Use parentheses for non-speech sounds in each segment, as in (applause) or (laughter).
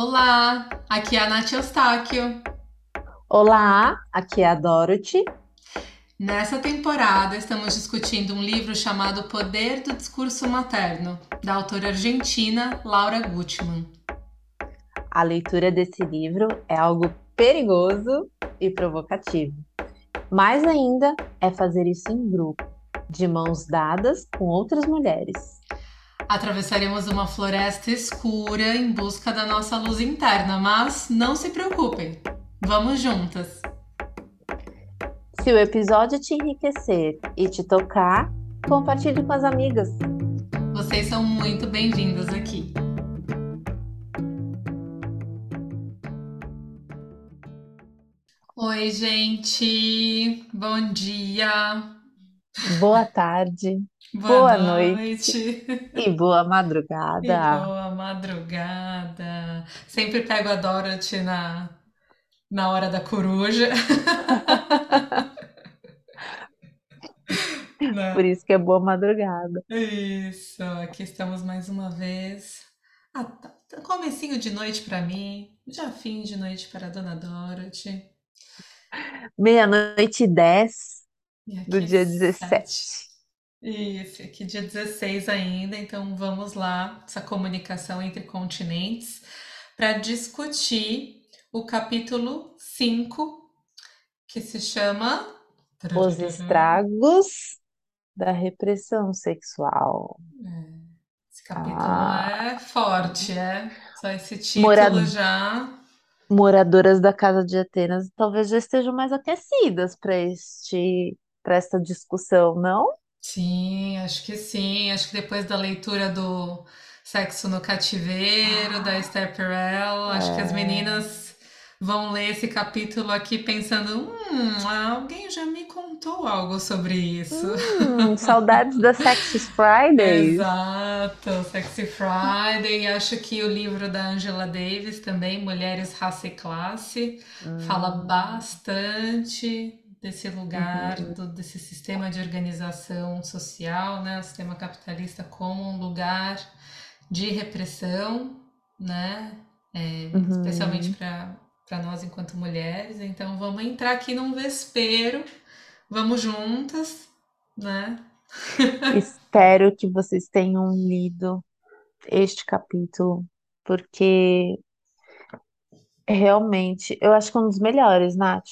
Olá, aqui é a Nath Eustáquio. Olá, aqui é a Dorothy. Nessa temporada estamos discutindo um livro chamado Poder do Discurso Materno, da autora argentina Laura Gutman. A leitura desse livro é algo perigoso e provocativo. Mais ainda é fazer isso em grupo, de mãos dadas com outras mulheres. Atravessaremos uma floresta escura em busca da nossa luz interna, mas não se preocupem, vamos juntas! Se o episódio te enriquecer e te tocar, compartilhe com as amigas. Vocês são muito bem-vindas aqui. Oi, gente. Bom dia. Boa tarde. Boa, Boa noite. E boa madrugada. E boa madrugada. Sempre pego a Dorothy na, na hora da coruja. (laughs) Né? Por isso que é boa madrugada. Isso, aqui estamos mais uma vez. Ah, tá, tá comecinho de noite para mim, já fim de noite para a Dona Dorothy. Meia-noite e dez do aqui dia sete. 17. Isso, aqui dia 16 ainda, então vamos lá, essa comunicação entre continentes, para discutir o capítulo 5, que se chama Os estragos da repressão sexual. Esse capítulo Ah. é forte, é? Só esse título Morado- já. Moradoras da Casa de Atenas talvez já estejam mais aquecidas para este, para esta discussão, não? Sim, acho que sim. Acho que depois da leitura do Sexo no Cativeiro, da Esther Perel, acho que as É. meninas vão ler esse capítulo aqui pensando: hum, alguém já me contou algo sobre isso. Hum, saudades da Sexy (laughs) Fridays. Exato, Sexy Friday. Acho que o livro da Angela Davis também, Mulheres, Raça e Classe, fala Hum. bastante desse lugar, Uhum. do- desse sistema de organização social, né? O sistema capitalista como um lugar de repressão, né? É, Uhum. especialmente para nós enquanto mulheres. Então vamos entrar aqui num vespeiro, vamos juntas, né? (laughs) Espero que vocês tenham lido este capítulo, porque realmente eu acho que é um dos melhores, Nath.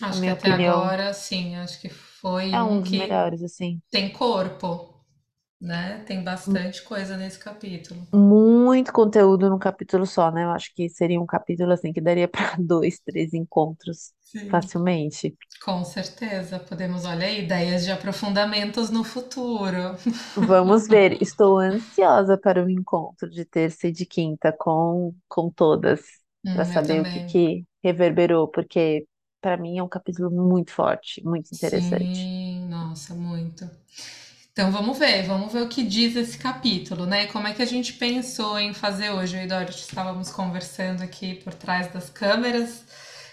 Acho que minha até opinião. agora, sim, acho que foi É um um dos que melhores, assim. tem corpo, né? Tem bastante coisa nesse capítulo. Muito conteúdo num capítulo só, né? Eu acho que seria um capítulo assim que daria para (laughs) dois, três encontros Sim. facilmente. Com certeza, podemos, olha aí, ideias de aprofundamentos no futuro. (laughs) Vamos ver. Estou ansiosa para o encontro de terça e de quinta com, com todas, Hum, para eu saber o que também. que reverberou, porque para mim é um capítulo muito forte, muito interessante. Sim, nossa, muito. Então vamos ver, vamos ver o que diz esse capítulo, né? Como é que a gente pensou em fazer hoje? Eu e Dorothy estávamos conversando aqui por trás das câmeras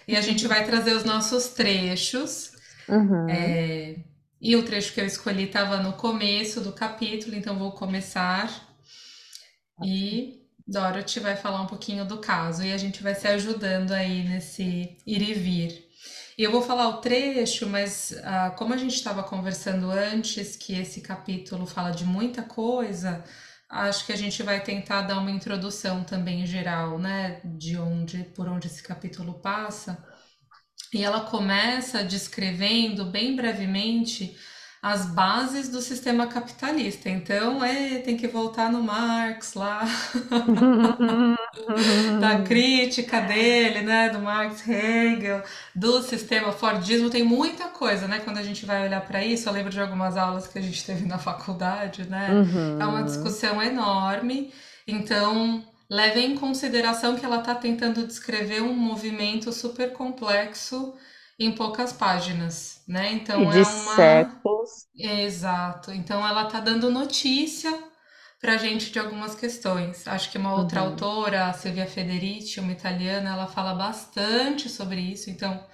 e a gente vai trazer os nossos trechos. Uhum. É, e o trecho que eu escolhi estava no começo do capítulo, então vou começar. E Dorothy vai falar um pouquinho do caso e a gente vai se ajudando aí nesse ir e vir. E eu vou falar o trecho, mas ah, como a gente estava conversando antes, que esse capítulo fala de muita coisa, acho que a gente vai tentar dar uma introdução também geral, né, de onde, por onde esse capítulo passa. E ela começa descrevendo bem brevemente as bases do sistema capitalista. Então, é, tem que voltar no Marx lá, (laughs) da crítica dele, né, do Marx Hegel, do sistema Fordismo, tem muita coisa, né? Quando a gente vai olhar para isso, eu lembro de algumas aulas que a gente teve na faculdade, né? É uma Uhum. discussão enorme. Então, leve em consideração que ela está tentando descrever um movimento super complexo em poucas páginas, né? Então de é uma séculos. Exato. Então ela está dando notícia para a gente de algumas questões. Acho que uma outra Uhum. autora, a Silvia Federici, uma italiana, ela fala bastante sobre isso. Então,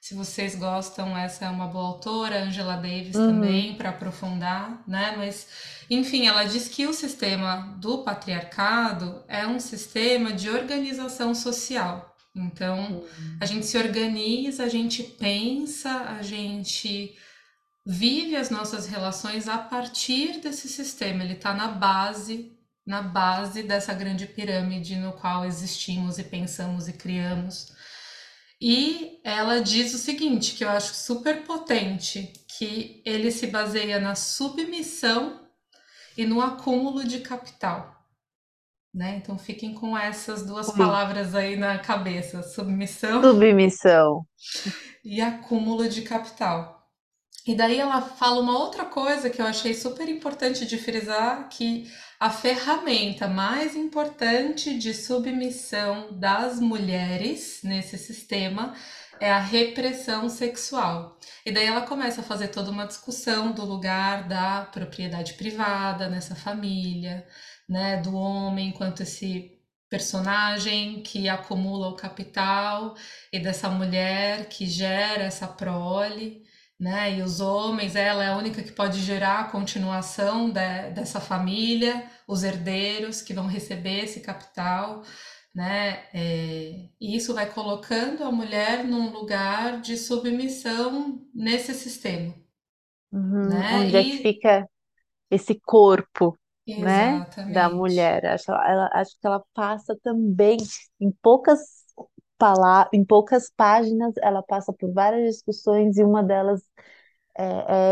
Se vocês gostam, essa é uma boa autora, Angela Davis Uhum. também, para aprofundar, né? Mas, enfim, ela diz que o sistema do patriarcado é um sistema de organização social. Então, a gente se organiza, a gente pensa, a gente vive as nossas relações a partir desse sistema. Ele está na base, na base dessa grande pirâmide no qual existimos e pensamos e criamos. E ela diz o seguinte, que eu acho super potente, que ele se baseia na submissão e no acúmulo de capital. Né? Então fiquem com essas duas Ui. palavras aí na cabeça: submissão Submissão. e acúmulo de capital. E daí ela fala uma outra coisa que eu achei super importante de frisar, que a ferramenta mais importante de submissão das mulheres nesse sistema é a repressão sexual. E daí ela começa a fazer toda uma discussão do lugar da propriedade privada nessa família, né, do homem enquanto esse personagem que acumula o capital e dessa mulher que gera essa prole né? E os homens, ela é a única que pode gerar a continuação de, dessa família, os herdeiros que vão receber esse capital, né? É, e isso vai colocando a mulher num lugar de submissão nesse sistema, Uhum. né? Onde é que E fica esse corpo, né, da exatamente, mulher? Acho, ela, acho que ela passa também em poucas palavras, em poucas páginas, ela passa por várias discussões e uma delas é,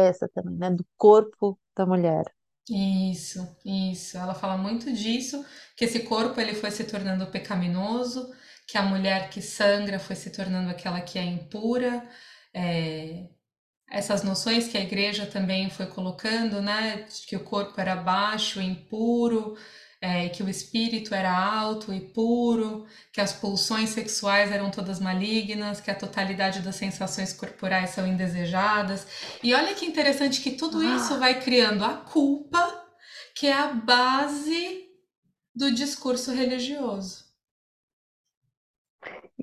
é essa também, né, do corpo da mulher. isso, isso. Ela fala muito disso, que esse corpo ele foi se tornando pecaminoso, que a mulher que sangra foi se tornando aquela que é impura. É, essas noções que a igreja também foi colocando, né, de que o corpo era baixo, impuro, é, que o espírito era alto e puro, que as pulsões sexuais eram todas malignas, que a totalidade das sensações corporais são indesejadas. E olha que interessante que tudo isso Ah, vai criando a culpa, que é a base do discurso religioso.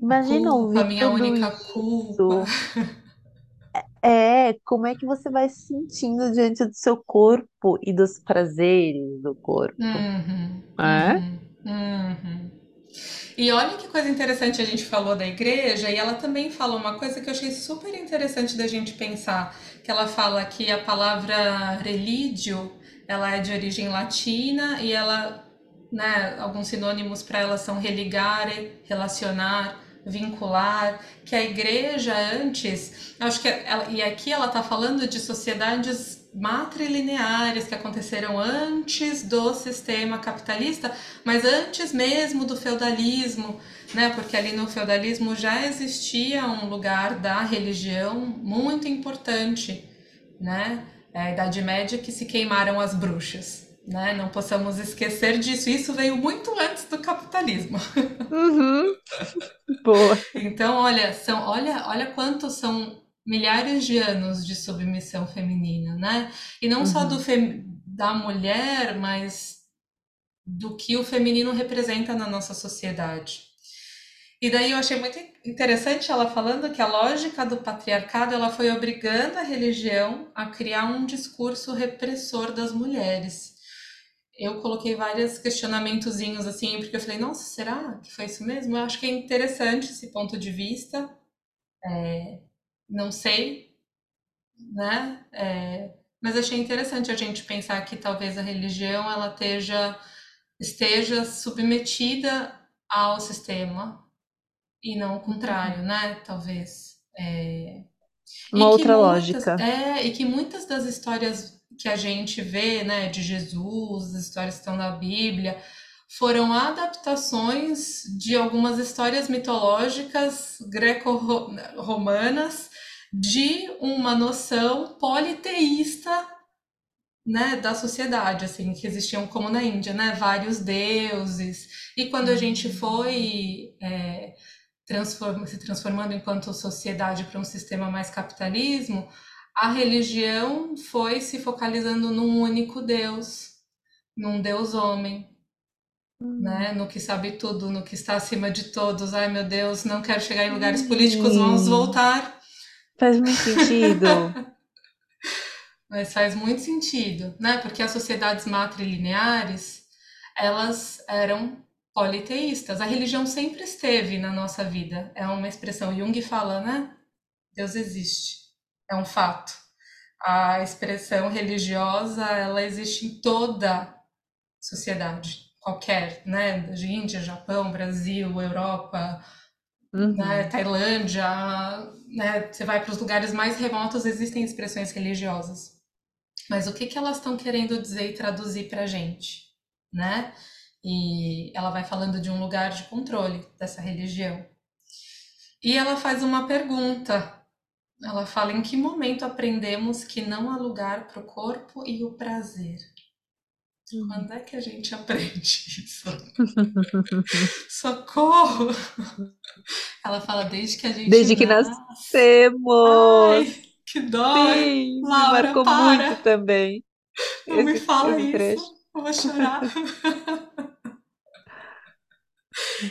A imagina ouvir minha tudo única culpa. (laughs) É, como é que você vai se sentindo diante do seu corpo e dos prazeres do corpo? Uhum, É? uhum, uhum. E olha que coisa interessante a gente falou da igreja, e ela também fala uma coisa que eu achei super interessante da gente pensar, que ela fala que a palavra religio, ela é de origem latina e ela, né, alguns sinônimos para ela são religare, relacionar, vincular, que a igreja antes, acho que ela, e aqui ela está falando de sociedades matrilineares que aconteceram antes do sistema capitalista, mas antes mesmo do feudalismo, né? Porque ali no feudalismo já existia um lugar da religião muito importante, né? É a Idade Média que se queimaram as bruxas, né? Não possamos esquecer disso. Isso veio muito antes do capitalismo. Uhum. (laughs) Boa. Então, olha, são, olha, olha quantos são milhares de anos de submissão feminina, né? E não só do Uhum. fem- da mulher, mas do que o feminino representa na nossa sociedade. E daí eu achei muito interessante ela falando que a lógica do patriarcado ela foi obrigando a religião a criar um discurso repressor das mulheres. Eu coloquei vários questionamentozinhos assim, porque eu falei, nossa, será que foi isso mesmo? Eu acho que é interessante esse ponto de vista. Não sei, né? É, mas achei interessante a gente pensar que talvez a religião ela esteja, esteja submetida ao sistema e não o contrário, Uhum. né? Talvez. É, Uma outra muitas, lógica. é, e que muitas das histórias que a gente vê, né, de Jesus, as histórias que estão na Bíblia, foram adaptações de algumas histórias mitológicas greco-romanas de uma noção politeísta, né, da sociedade, assim, que existiam como na Índia, né, vários deuses. E quando a gente Hum. foi é, transforma, se transformando enquanto sociedade para um sistema mais capitalismo, a religião foi se focalizando num único Deus, num Deus homem, né? Hum. No que sabe tudo, no que está acima de todos. Ai, meu Deus, não quero chegar em lugares políticos, vamos Sim. voltar. Faz muito sentido. (laughs) Mas faz muito sentido, né? Porque as sociedades matrilineares, elas eram politeístas. A religião sempre esteve na nossa vida. É uma expressão. Jung fala, né? Deus existe. É um fato. A expressão religiosa, ela existe em toda sociedade, qualquer, né? Índia, Japão, Brasil, Europa, uhum. né? Tailândia, né? Você vai para os lugares mais remotos, existem expressões religiosas. Mas o que, que elas estão querendo dizer e traduzir para a gente, né? E ela vai falando de um lugar de controle dessa religião. E ela faz uma pergunta. Ela fala: em que momento aprendemos que não há lugar para o corpo e o prazer? Hum. Quando é que a gente aprende (laughs) isso? (laughs) Socorro! Ela fala desde que a gente. Desde que nasce. nascemos! Ai, que dói! Sim, Laura, marcou para. muito também. Não esse, me fala isso, trecho. eu vou chorar. (laughs)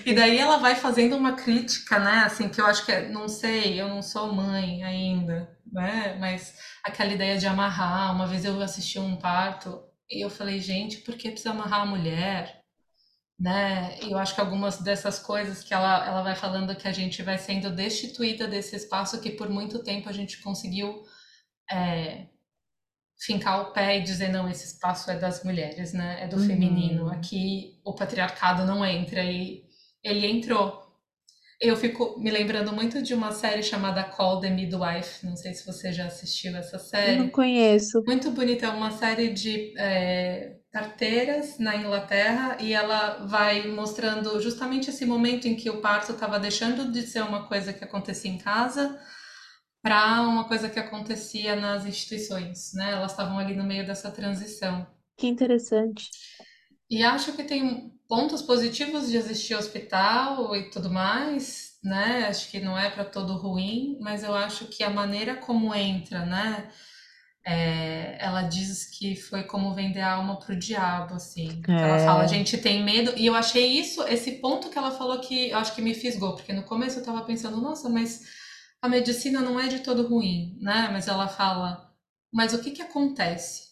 E daí ela vai fazendo uma crítica, né? Assim, que eu acho que é, não sei, eu não sou mãe ainda, né? Mas aquela ideia de amarrar. Uma vez eu assisti um parto e eu falei, gente, por que precisa amarrar a mulher? Né? E eu acho que algumas dessas coisas que ela, ela vai falando que a gente vai sendo destituída desse espaço que por muito tempo a gente conseguiu é, fincar o pé e dizer não, esse espaço é das mulheres, né? É do uhum. feminino. Aqui o patriarcado não entra e ele entrou. Eu fico me lembrando muito de uma série chamada Call the Midwife. Não sei se você já assistiu essa série. Eu não conheço. Muito bonita, é uma série de é, parteiras na Inglaterra e ela vai mostrando justamente esse momento em que o parto estava deixando de ser uma coisa que acontecia em casa para uma coisa que acontecia nas instituições, né? Elas estavam ali no meio dessa transição. Que interessante. E acho que tem pontos positivos de existir hospital e tudo mais, né? Acho que não é para todo ruim, mas eu acho que a maneira como entra, né? É, ela diz que foi como vender a alma pro diabo, assim. É. Ela fala, a gente tem medo. E eu achei isso, esse ponto que ela falou que eu acho que me fisgou, porque no começo eu tava pensando, nossa, mas a medicina não é de todo ruim, né? Mas ela fala, mas o que que acontece?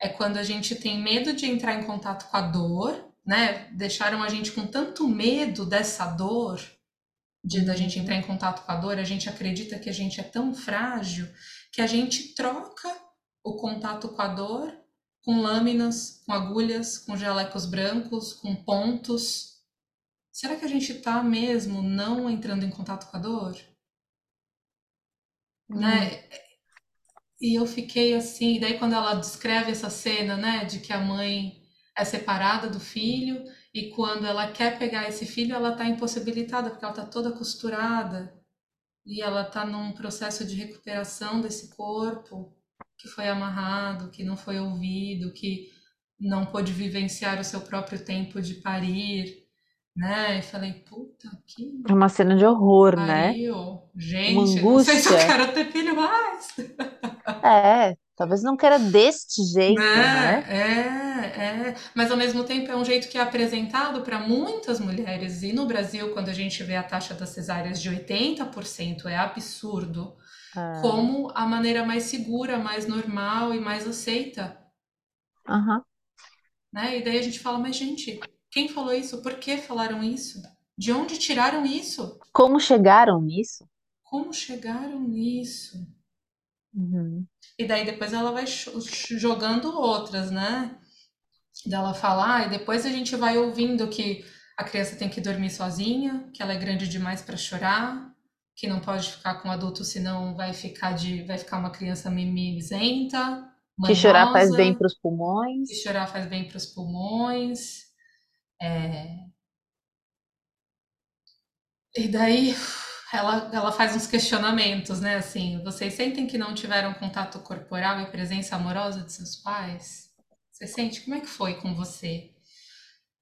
É quando a gente tem medo de entrar em contato com a dor, né? Deixaram a gente com tanto medo dessa dor, de da gente entrar em contato com a dor, a gente acredita que a gente é tão frágil que a gente troca o contato com a dor com lâminas, com agulhas, com gelecos brancos, com pontos. Será que a gente está mesmo não entrando em contato com a dor? Hum. Né? E eu fiquei assim, e daí quando ela descreve essa cena, né, de que a mãe é separada do filho e quando ela quer pegar esse filho, ela está impossibilitada porque ela está toda costurada e ela está num processo de recuperação desse corpo que foi amarrado, que não foi ouvido, que não pôde vivenciar o seu próprio tempo de parir né? E falei, puta, que. É uma cena de horror, né? pariu. né? Gente, não sei se eu quero ter filho mais. É, talvez não queira deste jeito, né? né? É, é. Mas ao mesmo tempo é um jeito que é apresentado para muitas mulheres. E no Brasil, quando a gente vê a taxa das cesáreas de 80%, é absurdo. É. Como a maneira mais segura, mais normal e mais aceita. Uhum. Né? E daí a gente fala, mas gente, quem falou isso? Por que falaram isso? De onde tiraram isso? Como chegaram nisso? Como chegaram nisso? Uhum. E daí depois ela vai jogando outras, né? Dela falar, e depois a gente vai ouvindo que a criança tem que dormir sozinha, que ela é grande demais para chorar, que não pode ficar com adulto, senão vai ficar de, vai ficar uma criança mimizenta, que chorar faz bem para os pulmões. Que chorar faz bem para os pulmões. É... E daí ela, ela faz uns questionamentos, né? Assim, vocês sentem que não tiveram contato corporal e presença amorosa de seus pais? Você sente? Como é que foi com você?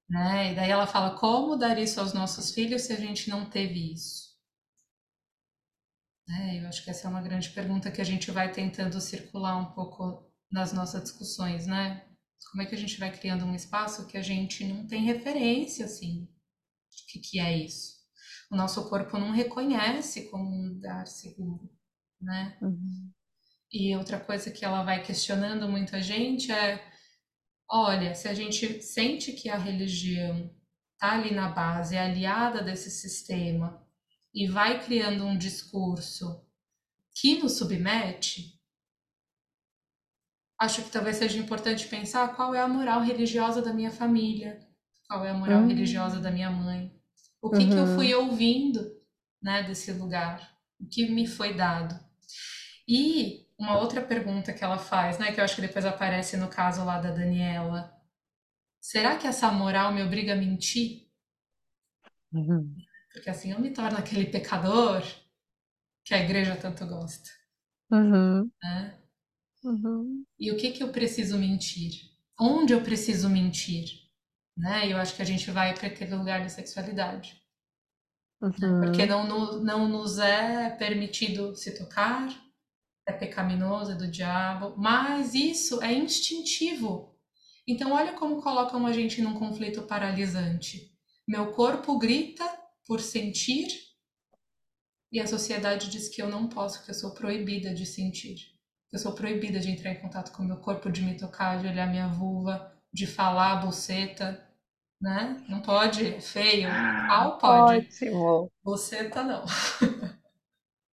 Né? E daí ela fala: como dar isso aos nossos filhos se a gente não teve isso? É, eu acho que essa é uma grande pergunta que a gente vai tentando circular um pouco nas nossas discussões, né? Como é que a gente vai criando um espaço que a gente não tem referência, assim, de que, que é isso? O nosso corpo não reconhece como um lugar seguro. né? Uhum. E outra coisa que ela vai questionando muita gente é: olha, se a gente sente que a religião está ali na base, é aliada desse sistema, e vai criando um discurso que nos submete, acho que talvez seja importante pensar qual é a moral religiosa da minha família, qual é a moral Uhum. religiosa da minha mãe, o que, que eu fui ouvindo né, desse lugar, o que me foi dado. E uma outra pergunta que ela faz, né, que eu acho que depois aparece no caso lá da Daniela, será que essa moral me obriga a mentir? Uhum. Porque assim eu me torno aquele pecador que a igreja tanto gosta, Uhum. né? Uhum. E o que que eu preciso mentir? Onde eu preciso mentir? Né? Eu acho que a gente vai para aquele lugar da sexualidade. Né? Porque Uhum. não, no- não nos é permitido se tocar, é pecaminoso, é do diabo, mas isso é instintivo. Então, olha como colocam a gente num conflito paralisante. Meu corpo grita por sentir e a sociedade diz que eu não posso, que eu sou proibida de sentir. Eu sou proibida de entrar em contato com o meu corpo, de me tocar, de olhar minha vulva, de falar a buceta, né? Não pode, é feio. Pau pode, Ótimo. buceta não. (laughs)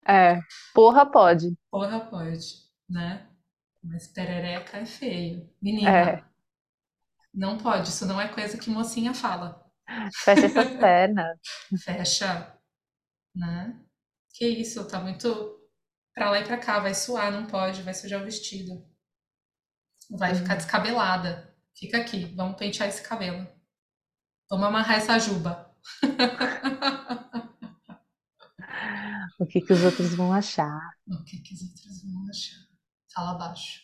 É, porra pode. Porra pode, né? Mas perereca é feio. Menina, É, não pode, isso não é coisa que mocinha fala. fecha essas (laughs) pernas. Fecha, né? Que isso, tá muito pra lá e pra cá, vai suar, não pode, vai sujar o vestido. Vai ficar Uhum. descabelada. Fica aqui, vamos pentear esse cabelo. Vamos amarrar essa juba. (laughs) O que que os outros vão achar? O que, que os outros vão achar? Fala baixo.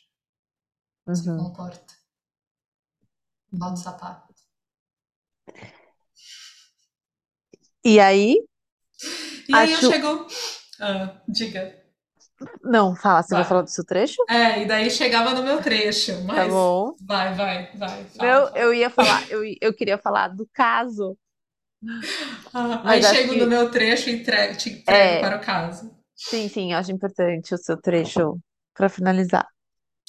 Se Uhum. comporta. Bota o sapato. E aí? E aí Acho- eu chego. Ah, diga. Não, fala, você vai Vai. falar do seu trecho? É, e daí chegava no meu trecho, mas. Tá bom. Vai, vai, vai. Fala, Não, fala. eu ia falar, eu, eu queria falar do caso. Ah, aí chego que- no meu trecho e entrego, te entrego É. para o caso. Sim, sim, acho importante o seu trecho para finalizar.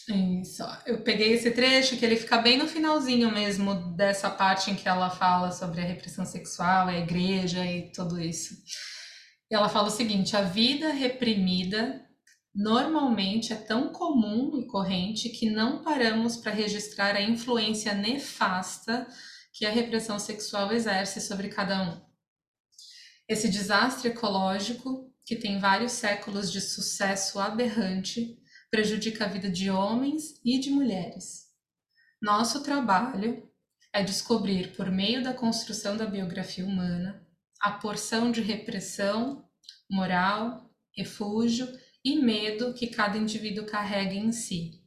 Isso. Eu peguei esse trecho que ele fica bem no finalzinho mesmo dessa parte em que ela fala sobre a repressão sexual, a igreja e tudo isso. E ela fala o seguinte: a vida reprimida normalmente é tão comum e corrente que não paramos para registrar a influência nefasta que a repressão sexual exerce sobre cada um. Esse desastre ecológico, que tem vários séculos de sucesso aberrante, prejudica a vida de homens e de mulheres. Nosso trabalho é descobrir, por meio da construção da biografia humana, a porção de repressão, moral, refúgio e medo que cada indivíduo carrega em si,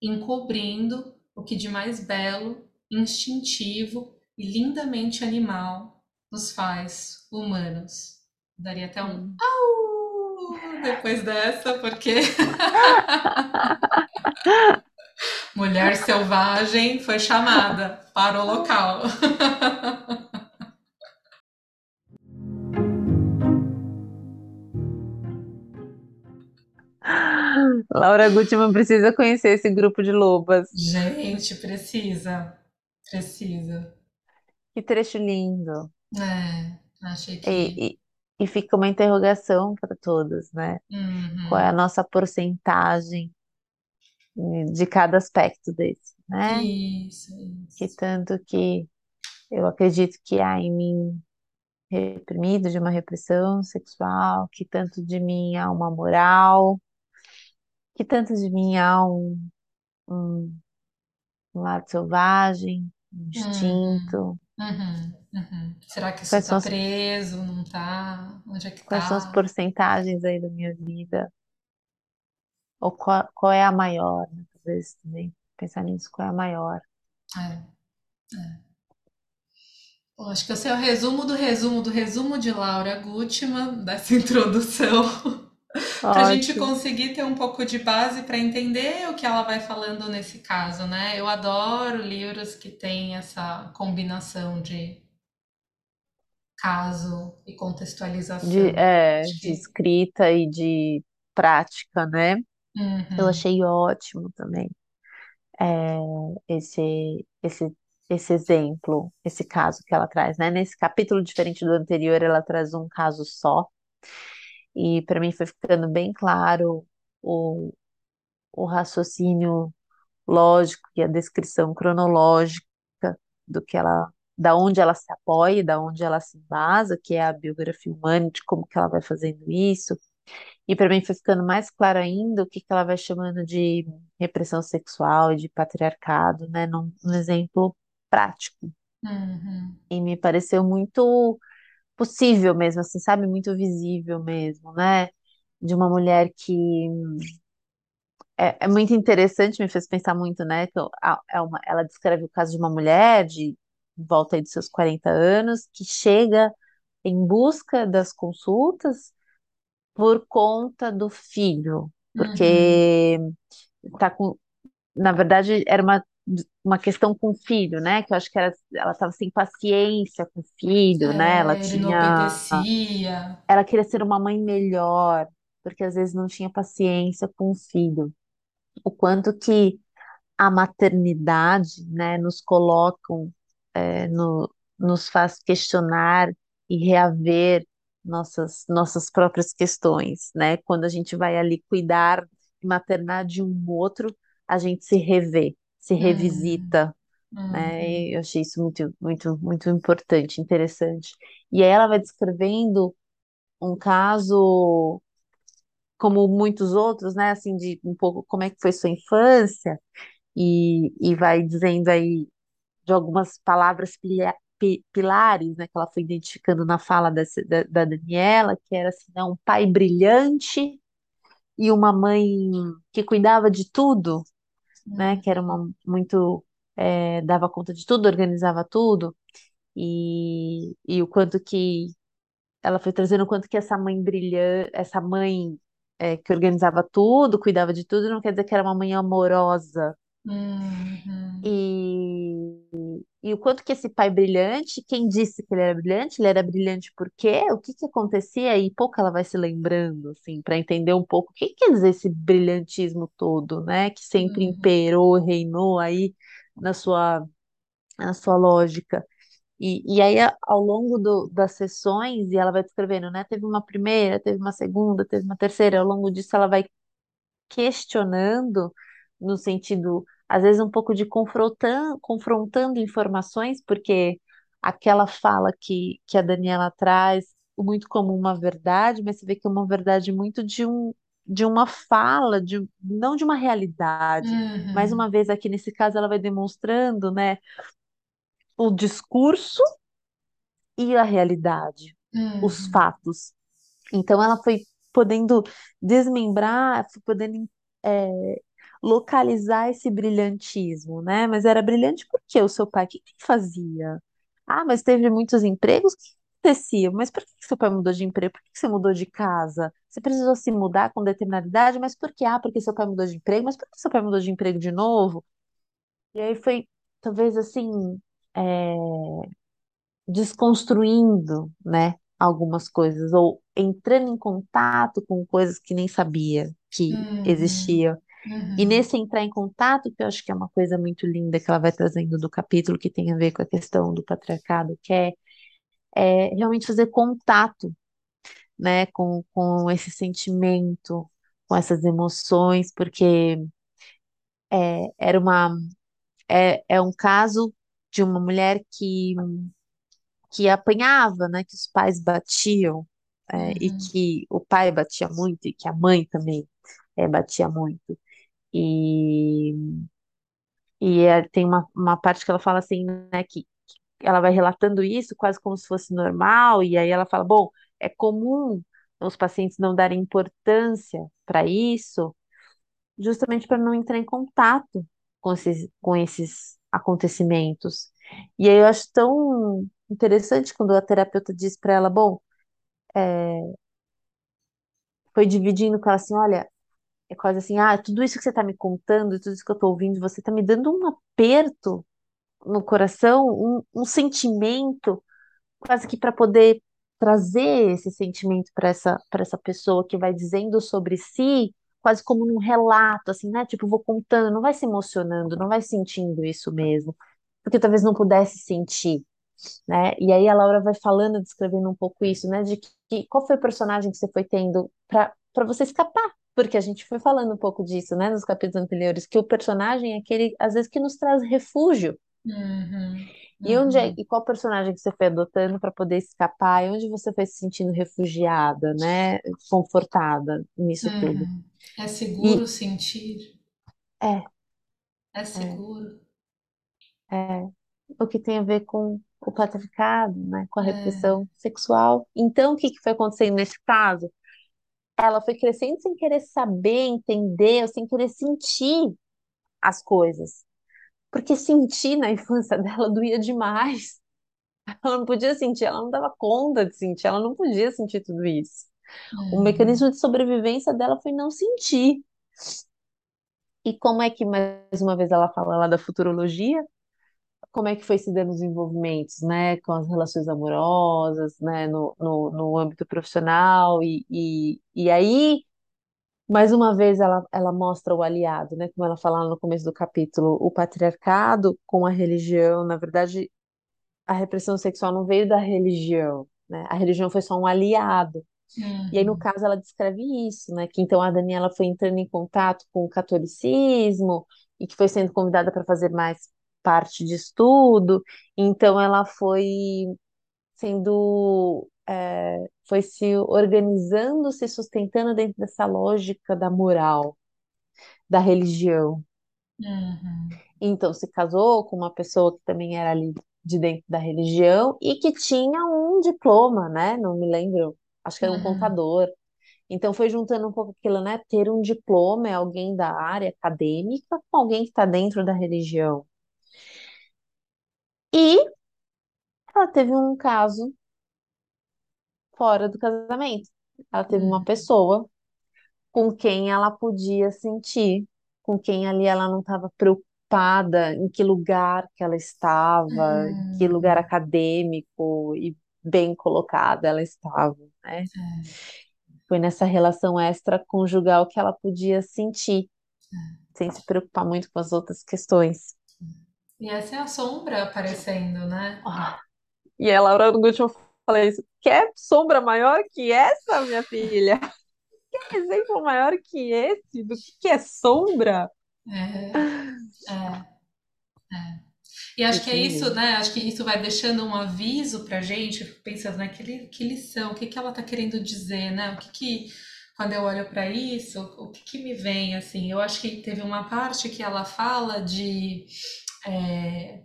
encobrindo o que de mais belo, instintivo e lindamente animal nos faz humanos. Daria até um au depois dessa, porque (laughs) mulher selvagem foi chamada para o local. (laughs) Laura Gutman precisa conhecer esse grupo de lobas. Gente, precisa, precisa. Que trecho lindo. É, achei que. E, e, e fica uma interrogação para todos, né? Uhum. Qual é a nossa porcentagem eh, de cada aspecto desse, né? Isso, Que isso. tanto que eu acredito que há em mim reprimido de uma repressão sexual, que tanto de mim há uma moral, que tanto de mim há um, um, um lado selvagem, um instinto. Uhum, uhum. Será que isso tá são as- preso? Não tá? Onde é que Quais são as tá? porcentagens aí da minha vida? Ou qual, qual é a maior, né? Talvez também pensar nisso, qual é a maior? É, é. Bom, acho que esse é o resumo do resumo do resumo de Laura Gutman, dessa (laughs) introdução, para a gente conseguir ter um pouco de base para entender o que ela vai falando nesse caso, né? Eu adoro livros que têm essa combinação de caso e contextualização. De, é, de escrita e de prática, né? Eu Uhum. achei ótimo também é, esse, esse, esse exemplo, esse caso que ela traz, né? Nesse capítulo diferente do anterior, ela traz um caso só, e para mim foi ficando bem claro o, o raciocínio lógico e a descrição cronológica do que ela, da onde ela se apoia, da onde ela se embasa, que é a biografia humana, de como que ela vai fazendo isso. E para mim foi ficando mais claro ainda o que que ela vai chamando de repressão sexual e de patriarcado, né, num, num exemplo prático. Uhum. E me pareceu muito possível mesmo, assim, sabe? Muito visível mesmo, né? De uma mulher que é, é muito interessante, me fez pensar muito, né? Que é uma, ela descreve o caso de uma mulher de volta aí dos seus 40 anos que chega em busca das consultas por conta do filho, Uhum. porque tá com, na verdade, era uma, uma questão com o filho, né? Que eu acho que era, ela estava sem paciência com o filho, né? Ela É, ele não tinha, obedecia. ela queria ser uma mãe melhor, porque às vezes não tinha paciência com o filho. O quanto que a maternidade, né, nos colocam, é, no, nos faz questionar e reaver nossas, nossas próprias questões, né? Quando a gente vai ali cuidar e maternar de um outro, a gente se revê, se Uhum. revisita, né? Uhum. E eu achei isso muito, muito, muito importante, interessante. E aí ela vai descrevendo um caso como muitos outros, né? Assim, de um pouco como é que foi sua infância, e, e vai dizendo aí de algumas palavras pilares, né, que ela foi identificando na fala dessa- da, da Daniela, que era assim, né, um pai brilhante e uma mãe que cuidava de tudo, né, que era uma muito é, dava conta de tudo, organizava tudo, e, e o quanto que ela foi trazendo o quanto que essa mãe brilhante, essa mãe é, que organizava tudo, cuidava de tudo, não quer dizer que era uma mãe amorosa, Uhum. E, e o quanto que esse pai brilhante, quem disse que ele era brilhante? Ele era brilhante por quê? O que que acontecia? E pouco ela vai se lembrando, assim, para entender um pouco o que quer dizer esse brilhantismo todo, né? Que sempre Uhum. imperou, reinou aí na sua, na sua lógica. E, e aí, ao longo do- das sessões, e ela vai descrevendo, né? Teve uma primeira, teve uma segunda, teve uma terceira. Ao longo disso, ela vai questionando, no sentido, às vezes, um pouco de confrontando, confrontando informações, porque aquela fala que, que a Daniela traz muito como uma verdade, mas você vê que é uma verdade muito de um, de uma fala, de, não de uma realidade. Mais Uhum. uma vez, aqui nesse caso, ela vai demonstrando, né, o discurso e a realidade, os Uhum. fatos. Então ela foi podendo desmembrar, foi podendo é, localizar esse brilhantismo, né? Mas era brilhante porque o seu pai, o que que ele fazia? Ah, mas teve muitos empregos? O que acontecia? Mas por que seu pai mudou de emprego? Por que você mudou de casa? Você precisou se mudar com determinada idade? Mas por que? Ah, porque seu pai mudou de emprego? Mas por que seu pai mudou de emprego de novo? E aí foi, talvez assim, é, desconstruindo, né, algumas coisas, ou entrando em contato com coisas que nem sabia que Uhum. existiam. E Uhum. nesse entrar em contato, que eu acho que é uma coisa muito linda que ela vai trazendo do capítulo, que tem a ver com a questão do patriarcado, que é, é realmente fazer contato, né, com, com esse sentimento, com essas emoções, porque é, era uma, é, é um caso de uma mulher que que apanhava, né? Que os pais batiam, é, e Uhum. que o pai batia muito, e que a mãe também é, batia muito. E, e é, tem uma, uma parte que ela fala assim, né? Que ela vai relatando isso quase como se fosse normal, e aí ela fala: bom, é comum os pacientes não darem importância para isso, justamente para não entrar em contato com esses, com esses acontecimentos. E aí eu acho tão interessante quando a terapeuta diz para ela: bom, foi dividindo com ela assim, olha, é quase assim, ah, tudo isso que você está me contando, tudo isso que eu estou ouvindo, você está me dando um aperto no coração, um, um sentimento, quase que para poder trazer esse sentimento para essa, para essa pessoa que vai dizendo sobre si, quase como num relato, assim, né? Tipo, vou contando, não vai se emocionando, não vai sentindo isso mesmo, porque talvez não pudesse sentir, né? E aí a Laura vai falando, descrevendo um pouco isso, né? De que qual foi o personagem que você foi tendo para para você escapar, porque a gente foi falando um pouco disso, né? Nos capítulos anteriores, que o personagem é aquele, às vezes, que nos traz refúgio. Uhum, E onde é, uhum, e qual personagem que você foi adotando para poder escapar? E onde você foi se sentindo refugiada, né? Confortada nisso tudo. uhum. É seguro E sentir? é, É é, seguro? é o que tem a ver com o patriarcado, né? Com a É. repressão sexual. Então, o que que foi acontecendo nesse caso? Ela foi crescendo sem querer saber, entender, sem querer sentir as coisas. Porque sentir na infância (laughs) dela doía demais. Ela não podia sentir, ela não dava conta de sentir, ela não podia sentir tudo isso. O Uhum, mecanismo de sobrevivência dela foi não sentir. E como é que, mais uma vez, ela fala lá da futurologia? Como é que foi se dando os envolvimentos, né, com as relações amorosas, né, no, no, no âmbito profissional, e, e, e aí, mais uma vez, ela, ela mostra o aliado, né, como ela fala lá no começo do capítulo, o patriarcado com a religião, na verdade, a repressão sexual não veio da religião, né, a religião foi só um aliado, E aí, no uhum, caso, ela descreve isso, né? Que então a Daniela foi entrando em contato com o catolicismo e que foi sendo convidada para fazer mais parte de estudo. Então, ela foi sendo, é, foi se organizando, se sustentando dentro dessa lógica da moral, da religião. uhum, Então, se casou com uma pessoa que também era ali de dentro da religião e que tinha um diploma, né? Não me lembro, acho que era um uhum, contador. Então foi juntando um pouco aquilo, né? Ter um diploma é alguém da área acadêmica com alguém que está dentro da religião. E ela teve um caso fora do casamento. Ela teve uma uhum, pessoa com quem ela podia sentir, com quem ali ela não estava preocupada em que lugar que ela estava, em que lugar acadêmico e bem colocada ela estava, né? Foi nessa relação extraconjugal que ela podia sentir, sem se preocupar muito com as outras questões. E essa é a sombra aparecendo, né? Ah, E a Laura no último falei isso. Quer sombra maior que essa, minha filha? (laughs) Quer exemplo maior que esse do que é sombra? É, é. E acho que é isso, né? Acho que isso vai deixando um aviso pra gente, pensando, né? Que, que lição, o que que ela tá querendo dizer, né? O que que, quando eu olho pra isso, o que que me vem, assim? Eu acho que teve uma parte que ela fala de, é,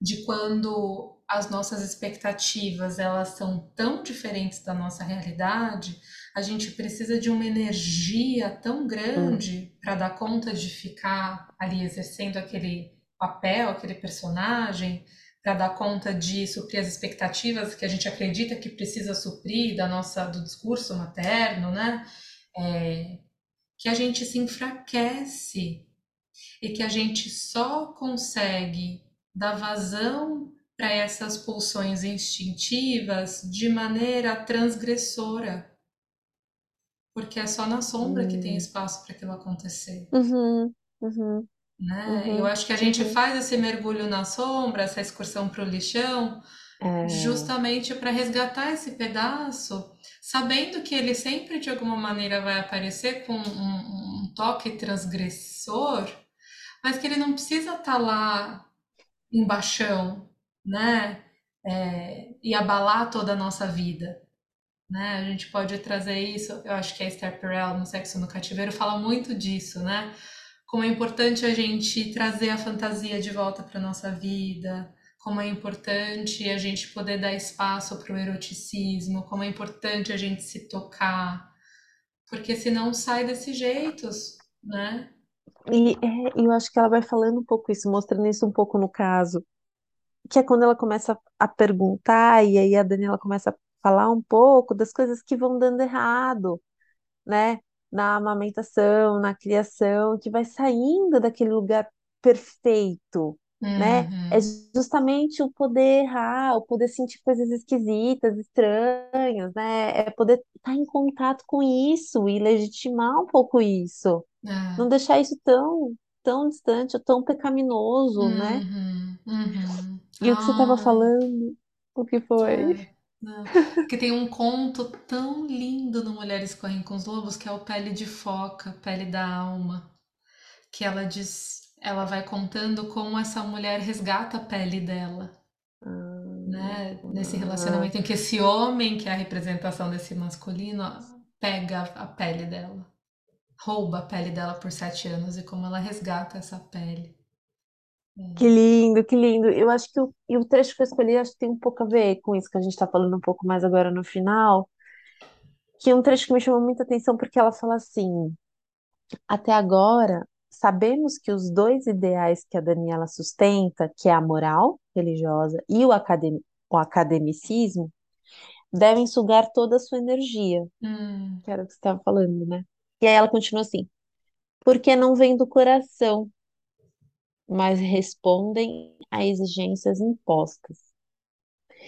de quando as nossas expectativas, elas são tão diferentes da nossa realidade, a gente precisa de uma energia tão Hum, grande para dar conta de ficar ali exercendo aquele papel, aquele personagem, para dar conta de suprir as expectativas que a gente acredita que precisa suprir da nossa do discurso materno, né? É, que a gente se enfraquece e que a gente só consegue dar vazão para essas pulsões instintivas de maneira transgressora, porque é só na sombra que tem hum, espaço para aquilo acontecer. uhum, uhum, Né? Eu uhum, acho que a gente uhum. faz esse mergulho na sombra, essa excursão para o lixão, É, justamente para resgatar esse pedaço, sabendo que ele sempre de alguma maneira vai aparecer com um, um toque transgressor, mas que ele não precisa estar lá embaixão, né? É, e abalar toda a nossa vida, né? A gente pode trazer isso, eu acho que a Esther Perel no Sexo no Cativeiro fala muito disso, né? Como é importante a gente trazer a fantasia de volta para nossa vida, como é importante a gente poder dar espaço para o eroticismo, como é importante a gente se tocar, porque senão sai desse jeito, né? E é, eu acho que ela vai falando um pouco isso, mostrando isso um pouco no caso, que é quando ela começa a perguntar, e aí a Daniela começa a falar um pouco das coisas que vão dando errado. né, na amamentação, na criação, que vai saindo daquele lugar perfeito, né? É Uhum. justamente o poder errar, o poder sentir coisas esquisitas, estranhas, né? É poder estar em contato com isso e legitimar um pouco isso. Não É. deixar isso tão, tão distante, tão pecaminoso, né? Uhum. Uhum. E o que você estava Ai, falando, o que foi? é. Não. Porque tem um conto tão lindo no Mulheres Correm com os Lobos, que é o Pele de Foca, Pele da Alma, que ela diz, ela vai contando como essa mulher resgata a pele dela, né? Nesse Ah, relacionamento em que esse homem, que é a representação desse masculino, pega a pele dela, rouba a pele dela por sete anos e como ela resgata essa pele. que lindo, que lindo. Eu acho que o, e o trecho que eu escolhi acho que tem um pouco a ver com isso que a gente está falando um pouco mais agora no final, que é um trecho que me chamou muita atenção porque ela fala assim: até agora sabemos que os dois ideais que a Daniela sustenta, que é a moral religiosa e o, academ, o academicismo, devem sugar toda a sua energia, Hum, que era o que você estava falando, né? E aí ela continua assim: porque não vem do coração, mas respondem a exigências impostas.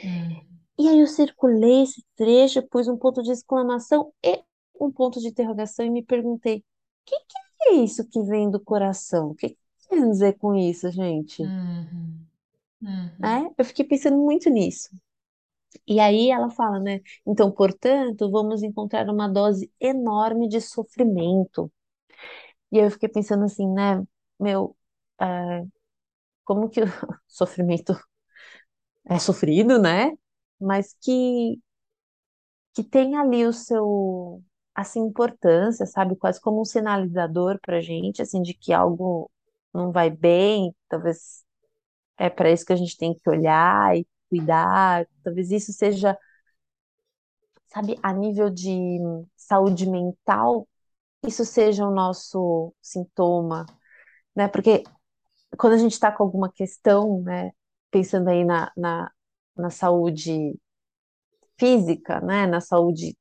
hum, E aí eu circulei esse trecho, pus um ponto de exclamação e um ponto de interrogação e me perguntei: o que que é isso que vem do coração? O que que quer dizer com isso, gente? uhum, uhum, Né? Eu fiquei pensando muito nisso. E aí ela fala, né? Então, portanto, vamos encontrar uma dose enorme de sofrimento. E aí eu fiquei pensando assim, né? Meu, é, como que o (laughs) sofrimento é sofrido, né? Mas que que tem ali o seu, assim, importância, sabe? Quase como um sinalizador pra gente, assim, de que algo não vai bem, talvez é para isso que a gente tem que olhar e cuidar, talvez isso seja, sabe, a nível de saúde mental, isso seja o nosso sintoma, né? Porque quando a gente está com alguma questão, né, pensando aí na, na, na saúde física, né, na saúde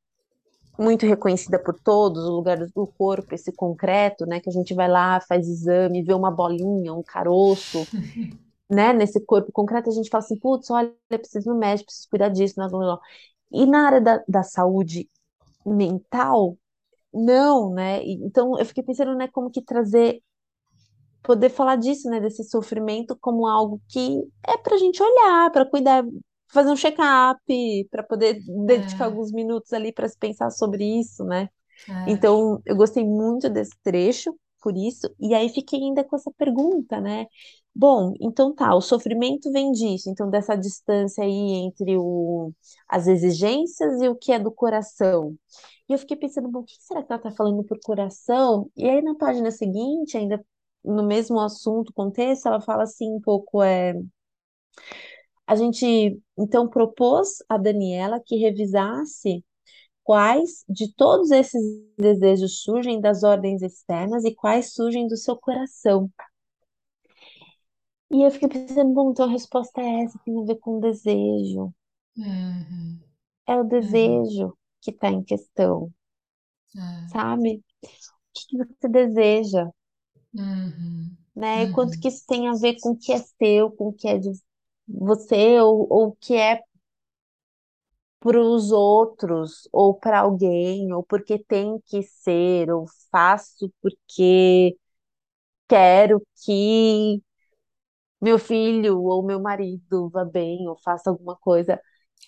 muito reconhecida por todos, o lugar do corpo, esse concreto, né, que a gente vai lá, faz exame, vê uma bolinha, um caroço, (laughs) né, nesse corpo concreto, a gente fala assim, putz, olha, eu preciso no médico, preciso cuidar disso, blá, blá, blá. E na área da, da saúde mental, não, né? Então eu fiquei pensando, né, como que trazer, poder falar disso, né, desse sofrimento como algo que é pra gente olhar, para cuidar, fazer um check-up, para poder dedicar é, alguns minutos ali para se pensar sobre isso, né? é, Então, eu gostei muito desse trecho, por isso, e aí fiquei ainda com essa pergunta, né? Bom, então tá, o sofrimento vem disso, então dessa distância aí entre o, as exigências e o que é do coração. E eu fiquei pensando, bom, o que será que ela tá falando por coração? E aí na página seguinte, ainda no mesmo assunto, contexto, ela fala assim um pouco, é, a gente então propôs a Daniela que revisasse Quais de todos esses desejos surgem das ordens externas e quais surgem do seu coração? E eu fiquei pensando, bom, então a resposta é essa, tem a ver com o desejo. uhum, É o uhum, desejo que está em questão, é, sabe? O que você deseja, uhum, né? E quanto uhum, que isso tem a ver com o que é seu, com o que é de você, ou, ou o que é para os outros, ou para alguém, ou porque tem que ser, ou faço porque quero que meu filho ou meu marido vá bem ou faça alguma coisa,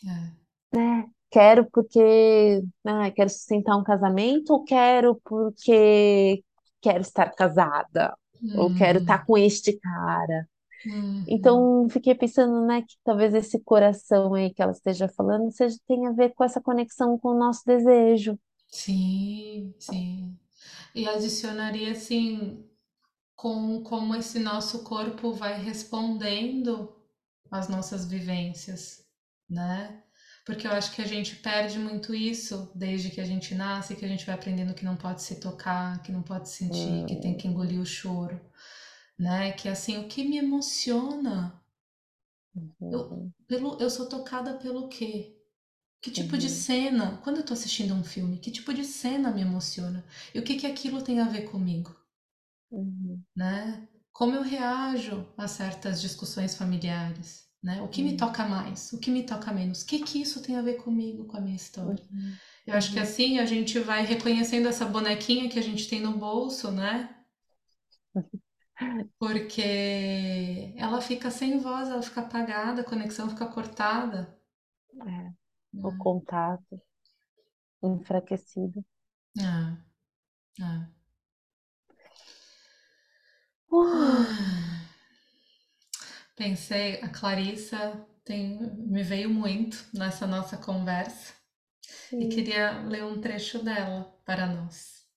é, né? Quero porque, ah, quero sustentar um casamento ou quero porque quero estar casada ou quero estar uhum, com este cara. uhum. Então, fiquei pensando, né, que talvez esse coração aí que ela esteja falando seja tenha a ver com essa conexão com o nosso desejo. Sim, sim. E adicionaria assim, com como esse nosso corpo vai respondendo às nossas vivências, né? Porque eu acho que a gente perde muito isso desde que a gente nasce, que a gente vai aprendendo que não pode se tocar, que não pode sentir, que tem que engolir o choro, né? Que assim, o que me emociona, eu, uhum, pelo, eu sou tocada pelo quê? Que tipo de uhum, cena, quando eu tô assistindo um filme, que tipo de cena me emociona? E o que que aquilo tem a ver comigo, uhum, né? como eu reajo a certas discussões familiares, né? O que me toca mais, o que me toca menos, o que que isso tem a ver comigo, com a minha história. Uhum. Eu acho que assim a gente vai reconhecendo essa bonequinha que a gente tem no bolso, né? (laughs) Porque ela fica sem voz, ela fica apagada, a conexão fica cortada. É, o contato enfraquecido. Ah, ah. Pensei, a Clarissa tem, me veio muito nessa nossa conversa e sim, queria ler um trecho dela para nós.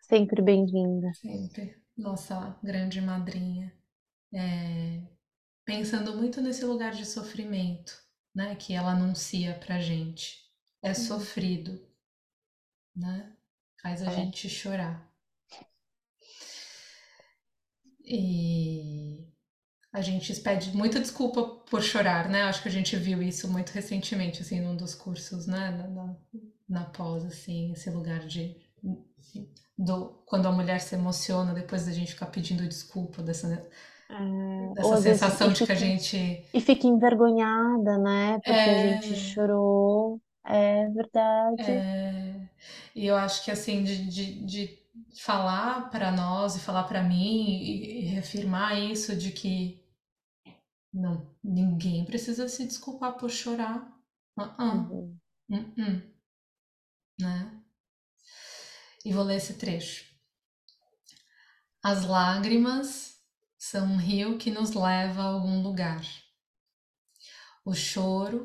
sempre bem-vinda. Sempre, nossa grande madrinha. É, pensando muito nesse lugar de sofrimento, né, que ela anuncia pra gente. É Uhum. sofrido, né? Faz a É. gente chorar. E a gente pede muita desculpa por chorar, né? Acho que a gente viu isso muito recentemente, assim, num dos cursos, né? Na, na, na pós, assim, esse lugar de do quando a mulher se emociona depois da gente ficar pedindo desculpa dessa, É, dessa sensação de que a gente e fica envergonhada, né? Porque a gente é, chorou. É verdade. é, e eu acho que assim de, de, de falar para nós e falar para mim e, e reafirmar isso de que não, ninguém precisa se desculpar por chorar. Uh-uh, Uhum. uh-uh, né? E vou ler esse trecho. As lágrimas são um rio que nos leva a algum lugar. O choro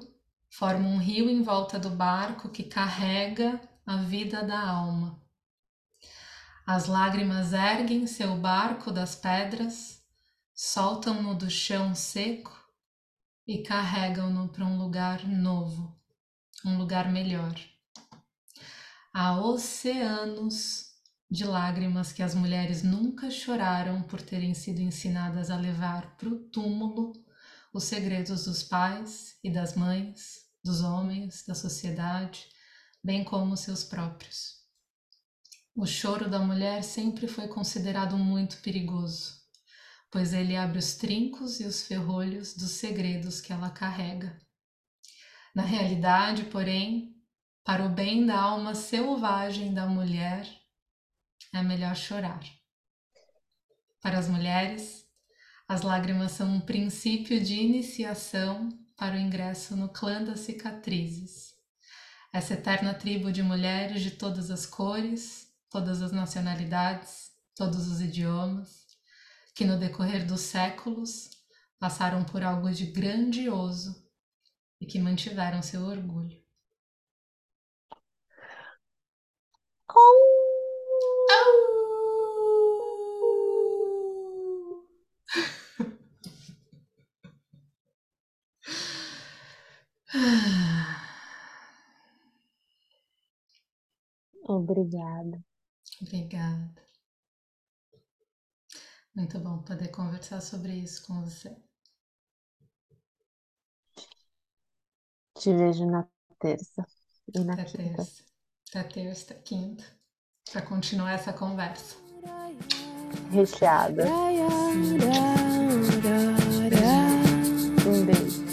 forma um rio em volta do barco que carrega a vida da alma. As lágrimas erguem seu barco das pedras, soltam-no do chão seco e carregam-no para um lugar novo, um lugar melhor. Há oceanos de lágrimas que as mulheres nunca choraram por terem sido ensinadas a levar para o túmulo os segredos dos pais e das mães, dos homens, da sociedade, bem como seus próprios. O choro da mulher sempre foi considerado muito perigoso, pois ele abre os trincos e os ferrolhos dos segredos que ela carrega. Na realidade, porém, para o bem da alma selvagem da mulher, é melhor chorar. Para as mulheres, as lágrimas são um princípio de iniciação para o ingresso no clã das cicatrizes. Essa eterna tribo de mulheres de todas as cores, todas as nacionalidades, todos os idiomas, que no decorrer dos séculos passaram por algo de grandioso e que mantiveram seu orgulho. Obrigada. Obrigada. Muito bom poder conversar sobre isso com você. Te vejo na terça e na Até quinta. terça. Até terça, quinta. Para continuar essa conversa. Recheada. Um beijo.